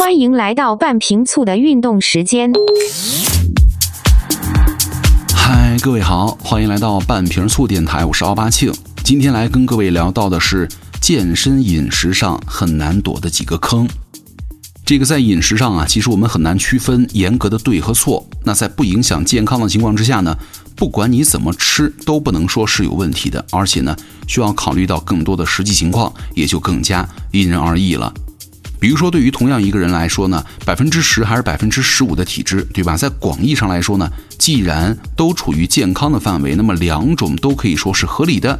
欢迎来到半瓶醋的运动时间。嗨，各位好，欢迎来到半瓶醋电台，我是奥巴庆。今天来跟各位聊到的是健身饮食上很难躲的几个坑。这个在饮食上啊，其实我们很难区分严格的对和错。那在不影响健康的情况之下呢，不管你怎么吃，都不能说是有问题的。而且呢，需要考虑到更多的实际情况，也就更加因人而异了。比如说，对于同样一个人来说呢，百分之十还是百分之十五的体质，对吧？在广义上来说呢，既然都处于健康的范围，那么两种都可以说是合理的。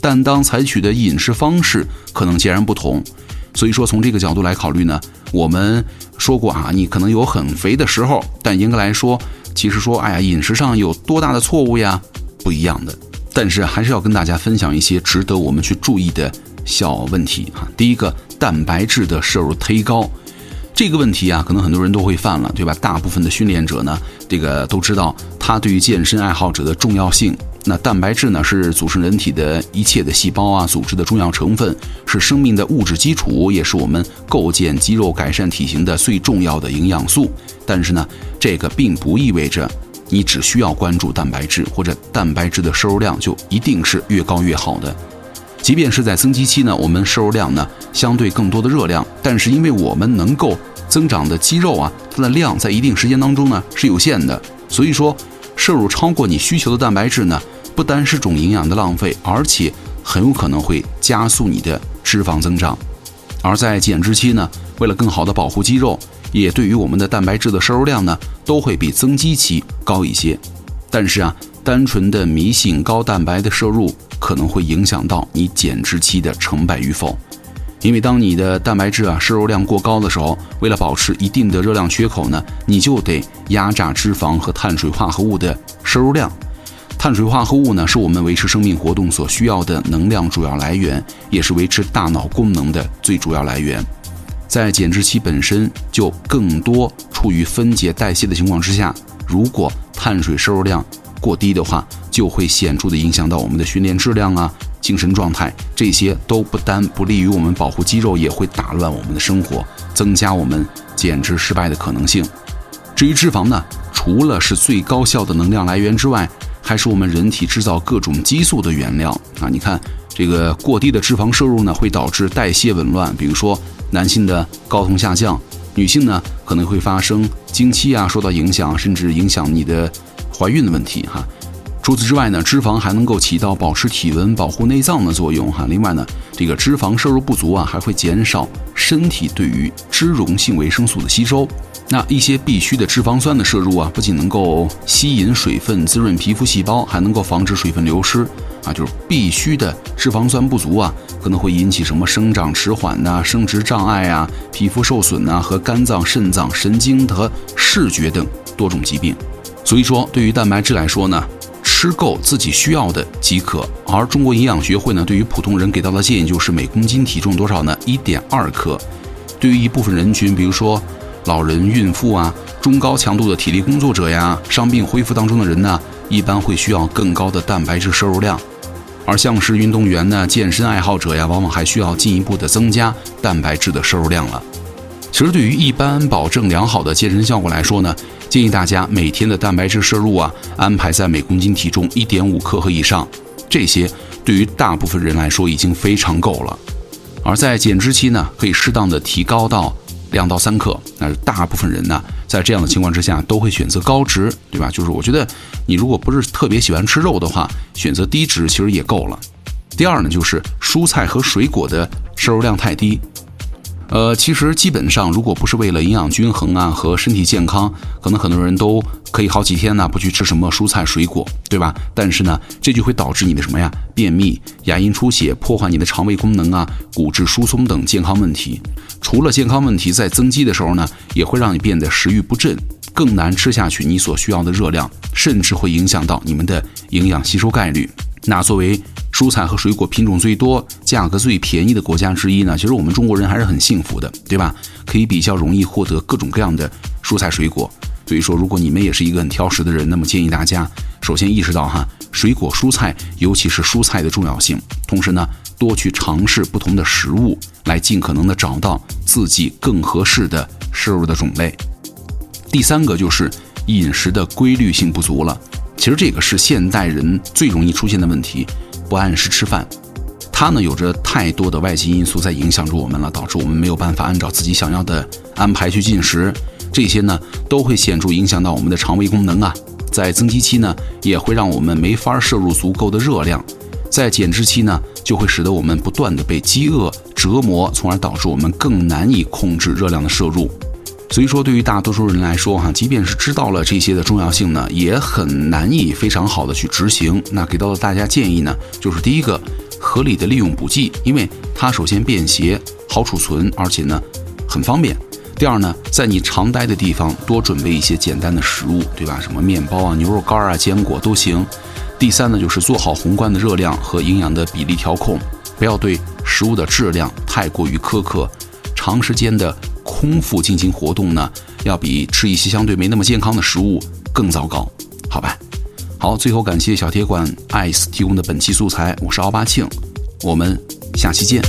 但当采取的饮食方式可能截然不同，所以说从这个角度来考虑呢，我们说过啊，你可能有很肥的时候，但严格来说，其实说，哎呀，饮食上有多大的错误呀？不一样的。但是还是要跟大家分享一些值得我们去注意的小问题哈。第一个。蛋白质的摄入忒高，这个问题啊，可能很多人都会犯了，对吧？大部分的训练者呢，这个都知道它对于健身爱好者的重要性。那蛋白质呢，是组成人体的一切的细胞啊、组织的重要成分，是生命的物质基础，也是我们构建肌肉、改善体型的最重要的营养素。但是呢，这个并不意味着你只需要关注蛋白质，或者蛋白质的摄入量就一定是越高越好的。即便是在增肌期呢，我们摄入量呢相对更多的热量，但是因为我们能够增长的肌肉啊，它的量在一定时间当中呢是有限的，所以说摄入超过你需求的蛋白质呢，不单是种营养的浪费，而且很有可能会加速你的脂肪增长。而在减脂期呢，为了更好的保护肌肉，也对于我们的蛋白质的摄入量呢，都会比增肌期高一些。但是啊，单纯的迷信高蛋白的摄入。可能会影响到你减脂期的成败与否，因为当你的蛋白质啊摄入量过高的时候，为了保持一定的热量缺口呢，你就得压榨脂肪和碳水化合物的摄入量。碳水化合物呢，是我们维持生命活动所需要的能量主要来源，也是维持大脑功能的最主要来源。在减脂期本身就更多处于分解代谢的情况之下，如果碳水摄入量过低的话，就会显著的影响到我们的训练质量啊、精神状态，这些都不单不利于我们保护肌肉，也会打乱我们的生活，增加我们减脂失败的可能性。至于脂肪呢，除了是最高效的能量来源之外，还是我们人体制造各种激素的原料啊。你看，这个过低的脂肪摄入呢，会导致代谢紊乱，比如说男性的睾酮下降，女性呢可能会发生经期啊受到影响，甚至影响你的怀孕的问题哈。除此之外呢，脂肪还能够起到保持体温、保护内脏的作用哈。另外呢，这个脂肪摄入不足啊，还会减少身体对于脂溶性维生素的吸收。那一些必需的脂肪酸的摄入啊，不仅能够吸引水分、滋润皮肤细胞，还能够防止水分流失啊。就是必须的脂肪酸不足啊，可能会引起什么生长迟缓呐、生殖障碍啊、皮肤受损呐和肝脏、肾脏、神经和视觉等多种疾病。所以说，对于蛋白质来说呢。吃够自己需要的即可，而中国营养学会呢，对于普通人给到的建议就是每公斤体重多少呢？一点二克。对于一部分人群，比如说老人、孕妇啊，中高强度的体力工作者呀，伤病恢复当中的人呢，一般会需要更高的蛋白质摄入量。而像是运动员呢、健身爱好者呀，往往还需要进一步的增加蛋白质的摄入量了。其实，对于一般保证良好的健身效果来说呢。建议大家每天的蛋白质摄入啊，安排在每公斤体重一点五克和以上，这些对于大部分人来说已经非常够了。而在减脂期呢，可以适当的提高到两到三克。那大部分人呢，在这样的情况之下都会选择高脂，对吧？就是我觉得你如果不是特别喜欢吃肉的话，选择低脂其实也够了。第二呢，就是蔬菜和水果的摄入量太低。呃，其实基本上，如果不是为了营养均衡啊和身体健康，可能很多人都可以好几天呢不去吃什么蔬菜水果，对吧？但是呢，这就会导致你的什么呀？便秘、牙龈出血、破坏你的肠胃功能啊、骨质疏松等健康问题。除了健康问题，在增肌的时候呢，也会让你变得食欲不振，更难吃下去你所需要的热量，甚至会影响到你们的营养吸收概率。那作为蔬菜和水果品种最多、价格最便宜的国家之一呢，其实我们中国人还是很幸福的，对吧？可以比较容易获得各种各样的蔬菜水果。所以说，如果你们也是一个很挑食的人，那么建议大家首先意识到哈，水果、蔬菜，尤其是蔬菜的重要性。同时呢，多去尝试不同的食物，来尽可能的找到自己更合适的摄入的种类。第三个就是饮食的规律性不足了。其实这个是现代人最容易出现的问题，不按时吃饭。它呢有着太多的外界因素在影响着我们了，导致我们没有办法按照自己想要的安排去进食。这些呢都会显著影响到我们的肠胃功能啊。在增肌期呢，也会让我们没法摄入足够的热量；在减脂期呢，就会使得我们不断的被饥饿折磨，从而导致我们更难以控制热量的摄入。所以说，对于大多数人来说，哈，即便是知道了这些的重要性呢，也很难以非常好的去执行。那给到了大家建议呢，就是第一个，合理的利用补剂，因为它首先便携、好储存，而且呢，很方便。第二呢，在你常待的地方多准备一些简单的食物，对吧？什么面包啊、牛肉干啊、坚果都行。第三呢，就是做好宏观的热量和营养的比例调控，不要对食物的质量太过于苛刻。长时间的。空腹进行活动呢，要比吃一些相对没那么健康的食物更糟糕，好吧？好，最后感谢小铁馆爱斯提供的本期素材，我是奥巴庆，我们下期见。